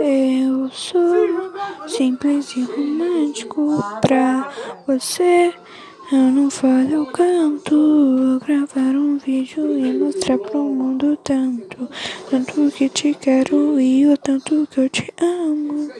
Eu sou simples e romântico pra você. Eu não falo, eu canto. Vou gravar um vídeo e mostrar pro mundo tanto. Tanto que te quero e o tanto que eu te amo.